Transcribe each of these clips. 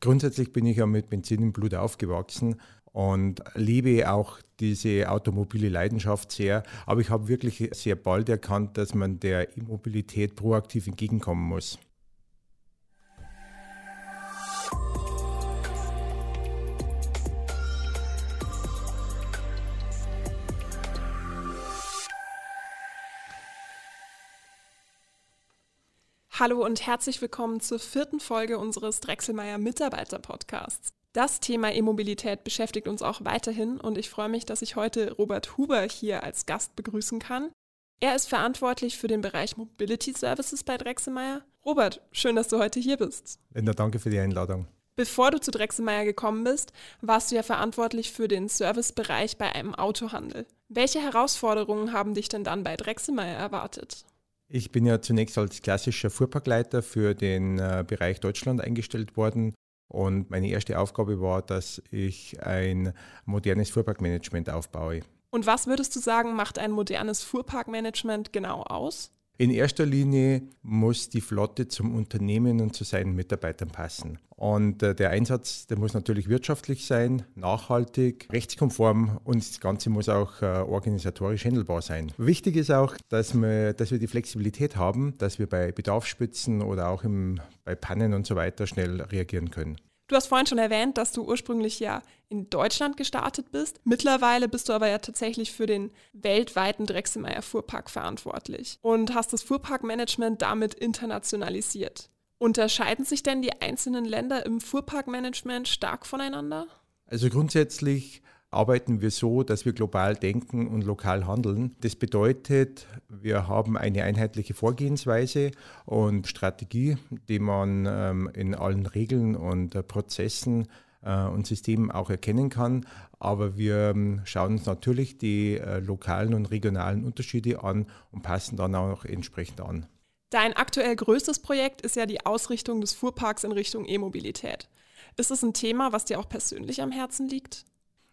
Grundsätzlich bin ich ja mit Benzin im Blut aufgewachsen und liebe auch diese automobile Leidenschaft sehr. Aber ich habe wirklich sehr bald erkannt, dass man der Immobilität proaktiv entgegenkommen muss. Hallo und herzlich willkommen zur vierten Folge unseres Drechselmeier Mitarbeiter Podcasts. Das Thema E-Mobilität beschäftigt uns auch weiterhin und ich freue mich, dass ich heute Robert Huber hier als Gast begrüßen kann. Er ist verantwortlich für den Bereich Mobility Services bei Drechselmeier. Robert, schön, dass du heute hier bist. Linda, danke für die Einladung. Bevor du zu Drechselmeier gekommen bist, warst du ja verantwortlich für den Servicebereich bei einem Autohandel. Welche Herausforderungen haben dich denn dann bei Drechselmeier erwartet? Ich bin ja zunächst als klassischer Fuhrparkleiter für den äh, Bereich Deutschland eingestellt worden. Und meine erste Aufgabe war, dass ich ein modernes Fuhrparkmanagement aufbaue. Und was würdest du sagen, macht ein modernes Fuhrparkmanagement genau aus? In erster Linie muss die Flotte zum Unternehmen und zu seinen Mitarbeitern passen. Und äh, der Einsatz, der muss natürlich wirtschaftlich sein, nachhaltig, rechtskonform und das Ganze muss auch äh, organisatorisch handelbar sein. Wichtig ist auch, dass wir, dass wir die Flexibilität haben, dass wir bei Bedarfsspitzen oder auch im, bei Pannen und so weiter schnell reagieren können. Du hast vorhin schon erwähnt, dass du ursprünglich ja in Deutschland gestartet bist. Mittlerweile bist du aber ja tatsächlich für den weltweiten Drechselmeier Fuhrpark verantwortlich und hast das Fuhrparkmanagement damit internationalisiert. Unterscheiden sich denn die einzelnen Länder im Fuhrparkmanagement stark voneinander? Also grundsätzlich arbeiten wir so, dass wir global denken und lokal handeln. Das bedeutet, wir haben eine einheitliche Vorgehensweise und Strategie, die man ähm, in allen Regeln und äh, Prozessen und Systemen auch erkennen kann. Aber wir ähm, schauen uns natürlich die äh, lokalen und regionalen Unterschiede an und passen dann auch entsprechend an. Dein aktuell größtes Projekt ist ja die Ausrichtung des Fuhrparks in Richtung E-Mobilität. Ist es ein Thema, was dir auch persönlich am Herzen liegt?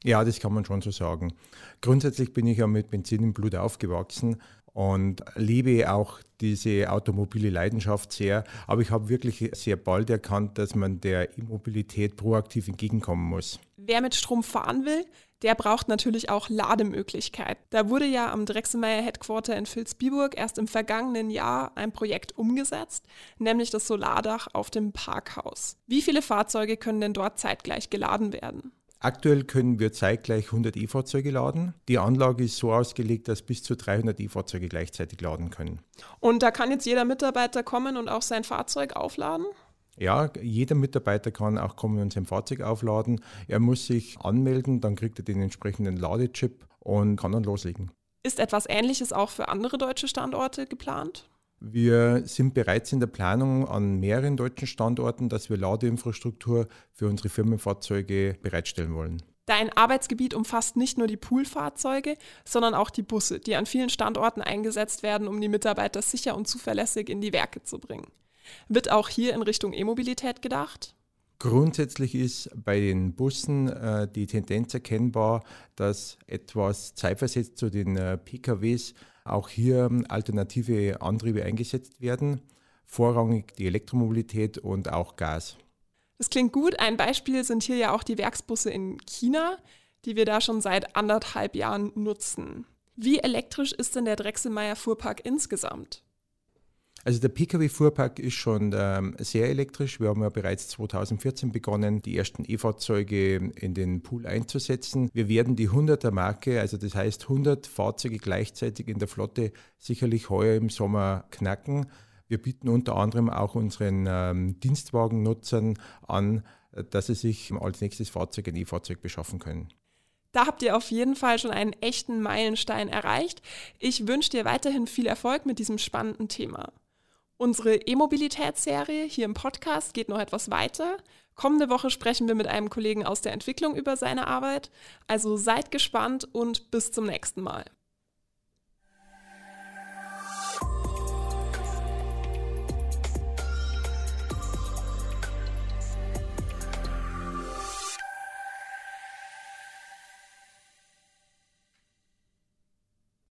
Ja, das kann man schon so sagen. Grundsätzlich bin ich ja mit Benzin im Blut aufgewachsen und liebe auch diese automobile Leidenschaft sehr. Aber ich habe wirklich sehr bald erkannt, dass man der Immobilität proaktiv entgegenkommen muss. Wer mit Strom fahren will, der braucht natürlich auch Lademöglichkeit. Da wurde ja am Drechselmeier Headquarter in Vilsbiburg erst im vergangenen Jahr ein Projekt umgesetzt, nämlich das Solardach auf dem Parkhaus. Wie viele Fahrzeuge können denn dort zeitgleich geladen werden? Aktuell können wir zeitgleich 100 E-Fahrzeuge laden. Die Anlage ist so ausgelegt, dass bis zu 300 E-Fahrzeuge gleichzeitig laden können. Und da kann jetzt jeder Mitarbeiter kommen und auch sein Fahrzeug aufladen? Ja, jeder Mitarbeiter kann auch kommen und sein Fahrzeug aufladen. Er muss sich anmelden, dann kriegt er den entsprechenden Ladechip und kann dann loslegen. Ist etwas Ähnliches auch für andere deutsche Standorte geplant? Wir sind bereits in der Planung an mehreren deutschen Standorten, dass wir Ladeinfrastruktur für unsere Firmenfahrzeuge bereitstellen wollen. Dein Arbeitsgebiet umfasst nicht nur die Poolfahrzeuge, sondern auch die Busse, die an vielen Standorten eingesetzt werden, um die Mitarbeiter sicher und zuverlässig in die Werke zu bringen. Wird auch hier in Richtung E-Mobilität gedacht? Grundsätzlich ist bei den Bussen äh, die Tendenz erkennbar, dass etwas zeitversetzt zu den äh, PKWs auch hier alternative Antriebe eingesetzt werden, vorrangig die Elektromobilität und auch Gas. Das klingt gut. Ein Beispiel sind hier ja auch die Werksbusse in China, die wir da schon seit anderthalb Jahren nutzen. Wie elektrisch ist denn der Drechselmeier Fuhrpark insgesamt? Also der Pkw-Fuhrpark ist schon ähm, sehr elektrisch. Wir haben ja bereits 2014 begonnen, die ersten E-Fahrzeuge in den Pool einzusetzen. Wir werden die 100er Marke, also das heißt 100 Fahrzeuge gleichzeitig in der Flotte, sicherlich heuer im Sommer knacken. Wir bieten unter anderem auch unseren ähm, Dienstwagennutzern an, dass sie sich als nächstes Fahrzeug ein E-Fahrzeug beschaffen können. Da habt ihr auf jeden Fall schon einen echten Meilenstein erreicht. Ich wünsche dir weiterhin viel Erfolg mit diesem spannenden Thema. Unsere E-Mobilitätsserie hier im Podcast geht noch etwas weiter. Kommende Woche sprechen wir mit einem Kollegen aus der Entwicklung über seine Arbeit. Also seid gespannt und bis zum nächsten Mal.